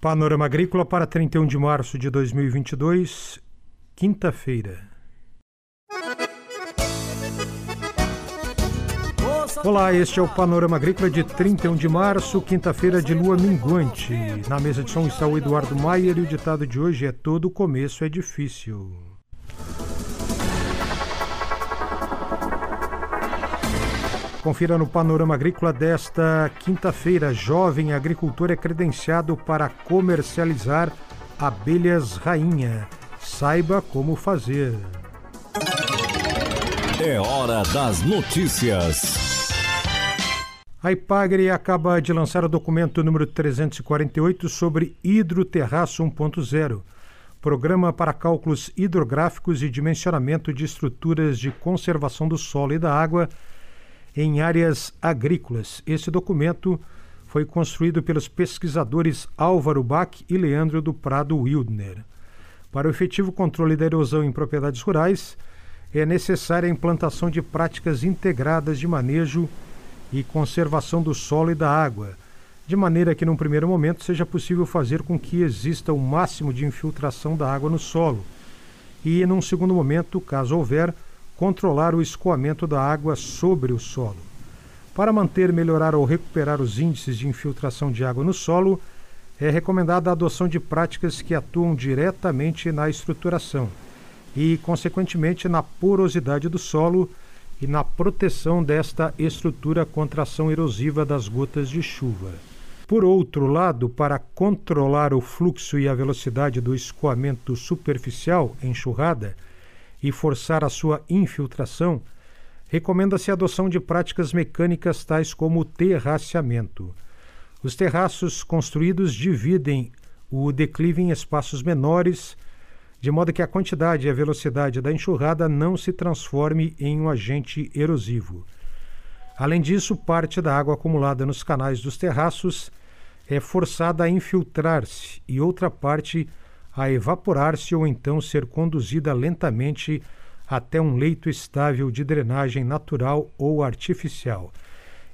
Panorama Agrícola para 31 de março de 2022, quinta-feira. Olá, este é o Panorama Agrícola de 31 de março, quinta-feira de lua minguante. Na mesa de som está o Eduardo Maier e o ditado de hoje é: Todo começo é difícil. Confira no Panorama Agrícola desta quinta-feira. Jovem agricultor é credenciado para comercializar abelhas rainha. Saiba como fazer. É hora das notícias. A Ipagre acaba de lançar o documento número 348 sobre Hidroterraço 1.0, programa para cálculos hidrográficos e dimensionamento de estruturas de conservação do solo e da água em áreas agrícolas. Esse documento foi construído pelos pesquisadores Álvaro Bach e Leandro do Prado Wildner. Para o efetivo controle da erosão em propriedades rurais, é necessária a implantação de práticas integradas de manejo e conservação do solo e da água, de maneira que, num primeiro momento, seja possível fazer com que exista o máximo de infiltração da água no solo, e, num segundo momento, caso houver, controlar o escoamento da água sobre o solo. Para manter, melhorar ou recuperar os índices de infiltração de água no solo, é recomendada a adoção de práticas que atuam diretamente na estruturação e, consequentemente, na porosidade do solo e na proteção desta estrutura contra a ação erosiva das gotas de chuva. Por outro lado, para controlar o fluxo e a velocidade do escoamento superficial, enxurrada, e forçar a sua infiltração, recomenda-se a adoção de práticas mecânicas tais como o terraceamento. Os terraços construídos dividem o declive em espaços menores, de modo que a quantidade e a velocidade da enxurrada não se transforme em um agente erosivo. Além disso, parte da água acumulada nos canais dos terraços é forçada a infiltrar-se e outra parte a evaporar-se ou então ser conduzida lentamente até um leito estável de drenagem natural ou artificial.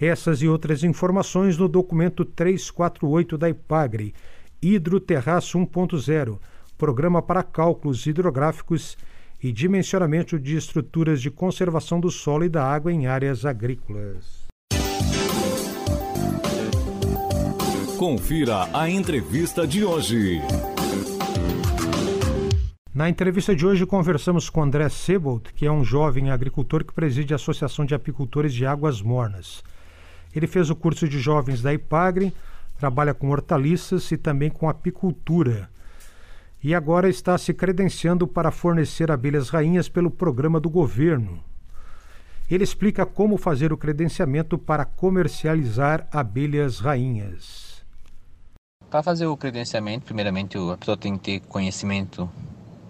Essas e outras informações no documento 348 da IPAGRE, Hidroterraço 1.0, Programa para Cálculos Hidrográficos e Dimensionamento de Estruturas de Conservação do Solo e da Água em Áreas Agrícolas. Confira a entrevista de hoje. Na entrevista de hoje conversamos com André Sebold, que é um jovem agricultor que preside a Associação de Apicultores de Águas Mornas. Ele fez o curso de jovens da IPAGRE, trabalha com hortaliças e também com apicultura. E agora está se credenciando para fornecer abelhas rainhas pelo programa do governo. Ele explica como fazer o credenciamento para comercializar abelhas rainhas. Para fazer o credenciamento, primeiramente a pessoa tem que ter conhecimento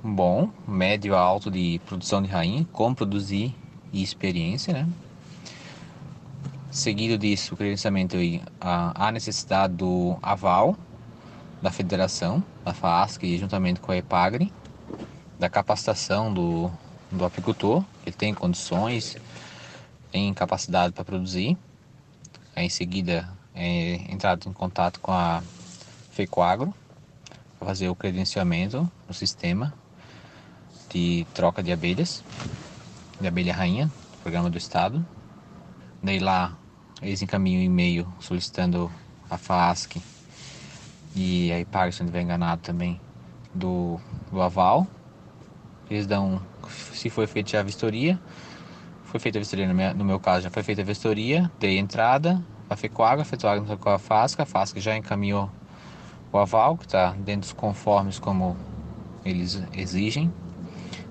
bom, médio a alto de produção de rainha, como produzir e experiência, né? Seguido disso, o credenciamento há necessidade do aval da federação, da FASC, juntamente com a EPAGRE, da capacitação do, do apicultor, que tem condições, tem capacidade para produzir. Aí, em seguida, é entrado em contato com a FECOAGRO para fazer o credenciamento no sistema de troca de abelhas, de abelha rainha, programa do estado. Daí lá eles encaminham um e-mail solicitando a FASC e a IPAG, se não estiver enganado também, do, do aval. Eles dão, se foi feita a vistoria, foi feita a vistoria, no meu, no meu caso já foi feita a vistoria, dei entrada, a FECOAG, a FECOAG com a FASC, a FASC já encaminhou o aval, que está dentro dos conformes como eles exigem,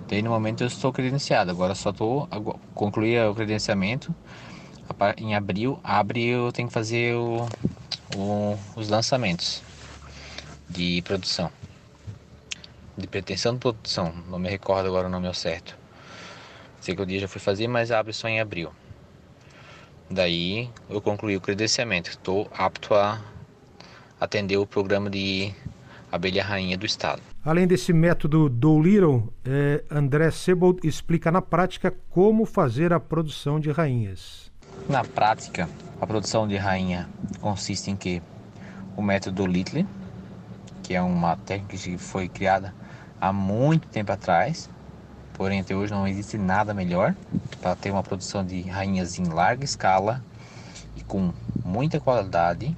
Daí no momento eu estou credenciado, agora só estou concluir o credenciamento. Em abril, abril eu tenho que fazer o, o, os lançamentos de produção. De pretensão de produção, não me recordo agora o nome ao certo. Sei que o dia já fui fazer, mas abre só em abril. Daí eu concluí o credenciamento. Estou apto a atender o programa de abelha rainha do estado. Além desse método do Little, é, André Sebold explica na prática como fazer a produção de rainhas. Na prática, a produção de rainha consiste em que o método Little, que é uma técnica que foi criada há muito tempo atrás, porém até hoje não existe nada melhor para ter uma produção de rainhas em larga escala e com muita qualidade.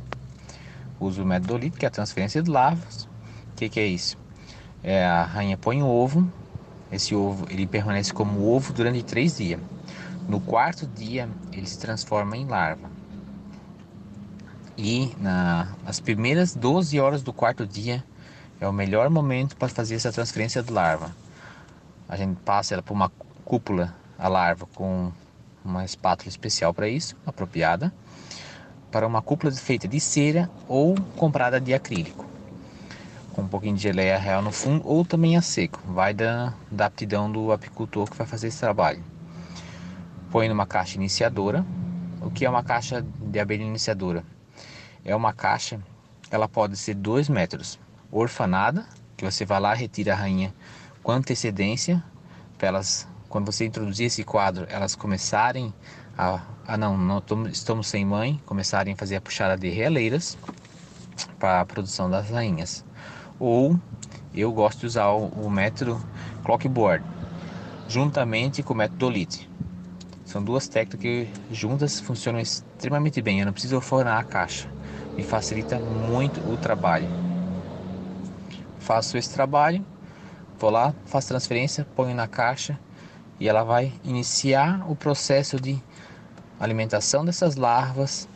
Uso o método Dolito, que é a transferência de larvas. O que, que é isso? É, a rainha põe o ovo, esse ovo ele permanece como ovo durante três dias. No quarto dia ele se transforma em larva. E na, nas primeiras 12 horas do quarto dia é o melhor momento para fazer essa transferência de larva. A gente passa ela por uma cúpula, a larva, com uma espátula especial para isso, apropriada, para uma cúpula feita de cera ou comprada de acrílico, com um pouquinho de geleia real no fundo ou também a seco, vai da, da aptidão do apicultor que vai fazer esse trabalho. Põe numa caixa iniciadora. O que é uma caixa de abelha iniciadora? É uma caixa, ela pode ser 2 metros, orfanada, que você vai lá, retira a rainha com antecedência, para elas, quando você introduzir esse quadro, elas começarem a, ah não, não estamos sem mãe, começarem a fazer a puxada de realeiras para a produção das rainhas. Ou eu gosto de usar o, método clockboard, juntamente com o método Dolite. São duas técnicas que juntas funcionam extremamente bem. Eu não preciso fornar a caixa. Me facilita muito o trabalho faço esse trabalho, vou lá, faço transferência, ponho na caixa e ela vai iniciar o processo de alimentação dessas larvas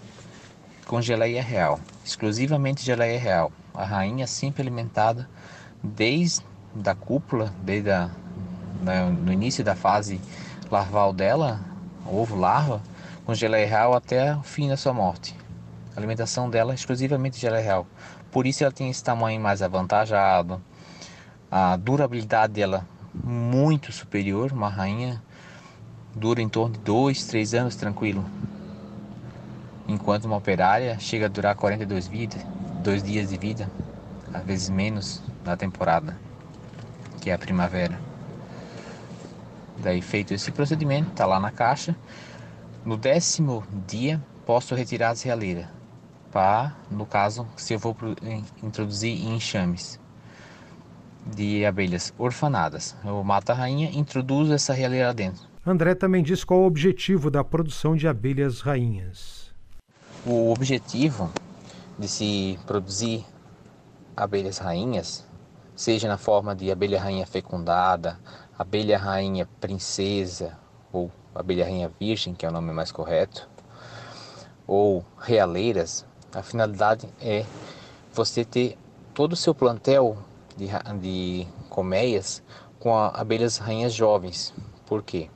com geleia real, exclusivamente geleia real. A rainha sempre alimentada desde da cúpula, desde a, né, no início da fase larval dela, ovo larva, com geleia real até o fim da sua morte. A alimentação dela é exclusivamente geleia real. Por isso ela tem esse tamanho mais avantajado. A durabilidade dela muito superior, uma rainha dura em torno de 2, 3 anos tranquilo. Enquanto uma operária chega a durar 42 vida, dois dias de vida, às vezes menos na temporada, que é a primavera. Daí feito esse procedimento, está lá na caixa. No décimo dia posso retirar as realeiras para, no caso, se eu vou introduzir enxames de abelhas orfanadas. Eu mato a rainha introduzo essa realia lá dentro. André também diz qual o objetivo da produção de abelhas rainhas. O objetivo de se produzir abelhas rainhas, seja na forma de abelha rainha fecundada, abelha rainha princesa ou abelha rainha virgem, que é o nome mais correto, ou realeiras, a finalidade é você ter todo o seu plantel de, de colmeias com abelhas rainhas jovens. Por quê?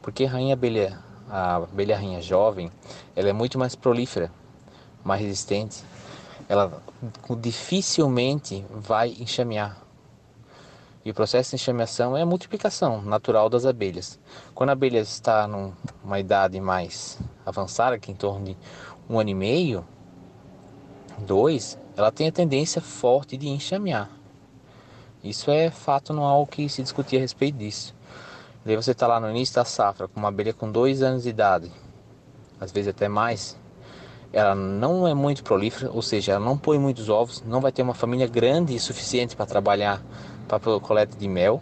Porque rainha abelha, a abelha rainha jovem, ela é muito mais prolífera, mais resistente. Ela dificilmente vai enxamear. E o processo de enxameação é a multiplicação natural das abelhas. Quando a abelha está numa idade mais avançada, que é em torno de um ano e meio, 2, ela tem a tendência forte de enxamear. Isso é fato, não há o que se discutir a respeito disso. Daí você está lá no início da safra com uma abelha com 2 anos de idade, às vezes até mais. Ela não é muito prolífera, ou seja, ela não põe muitos ovos, não vai ter uma família grande e suficiente para trabalhar para a coleta de mel,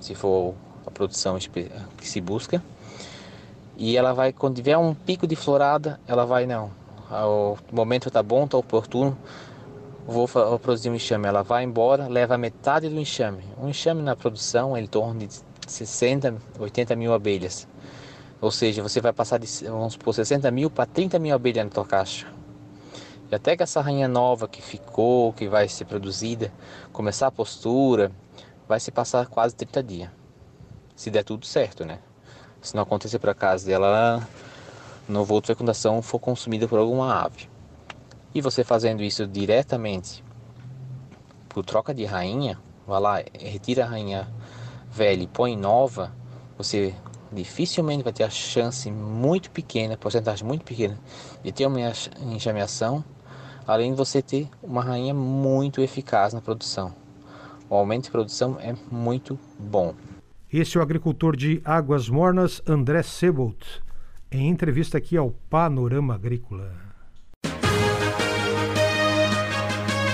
se for a produção que se busca. E ela vai, quando tiver um pico de florada, ela vai não, o momento está bom, está oportuno, vou, produzir um enxame. Ela vai embora, leva metade do enxame. Um enxame na produção em torno de 60, 80 mil abelhas. Ou seja, você vai passar de, vamos supor, 60 mil para 30 mil abelhas na tua caixa. E até que essa rainha nova que ficou, que vai ser produzida, começar a postura, vai se passar quase 30 dias. Se der tudo certo, né? Se não acontecer por acaso dela no voo de fecundação for consumida por alguma ave. E você fazendo isso diretamente por troca de rainha, vai lá, retira a rainha velha e põe nova, você dificilmente vai ter a chance muito pequena, porcentagem muito pequena, de ter uma enxameação, além de você ter uma rainha muito eficaz na produção. O aumento de produção é muito bom. Esse é o agricultor de Águas Mornas, André Sebolt em entrevista aqui ao Panorama Agrícola.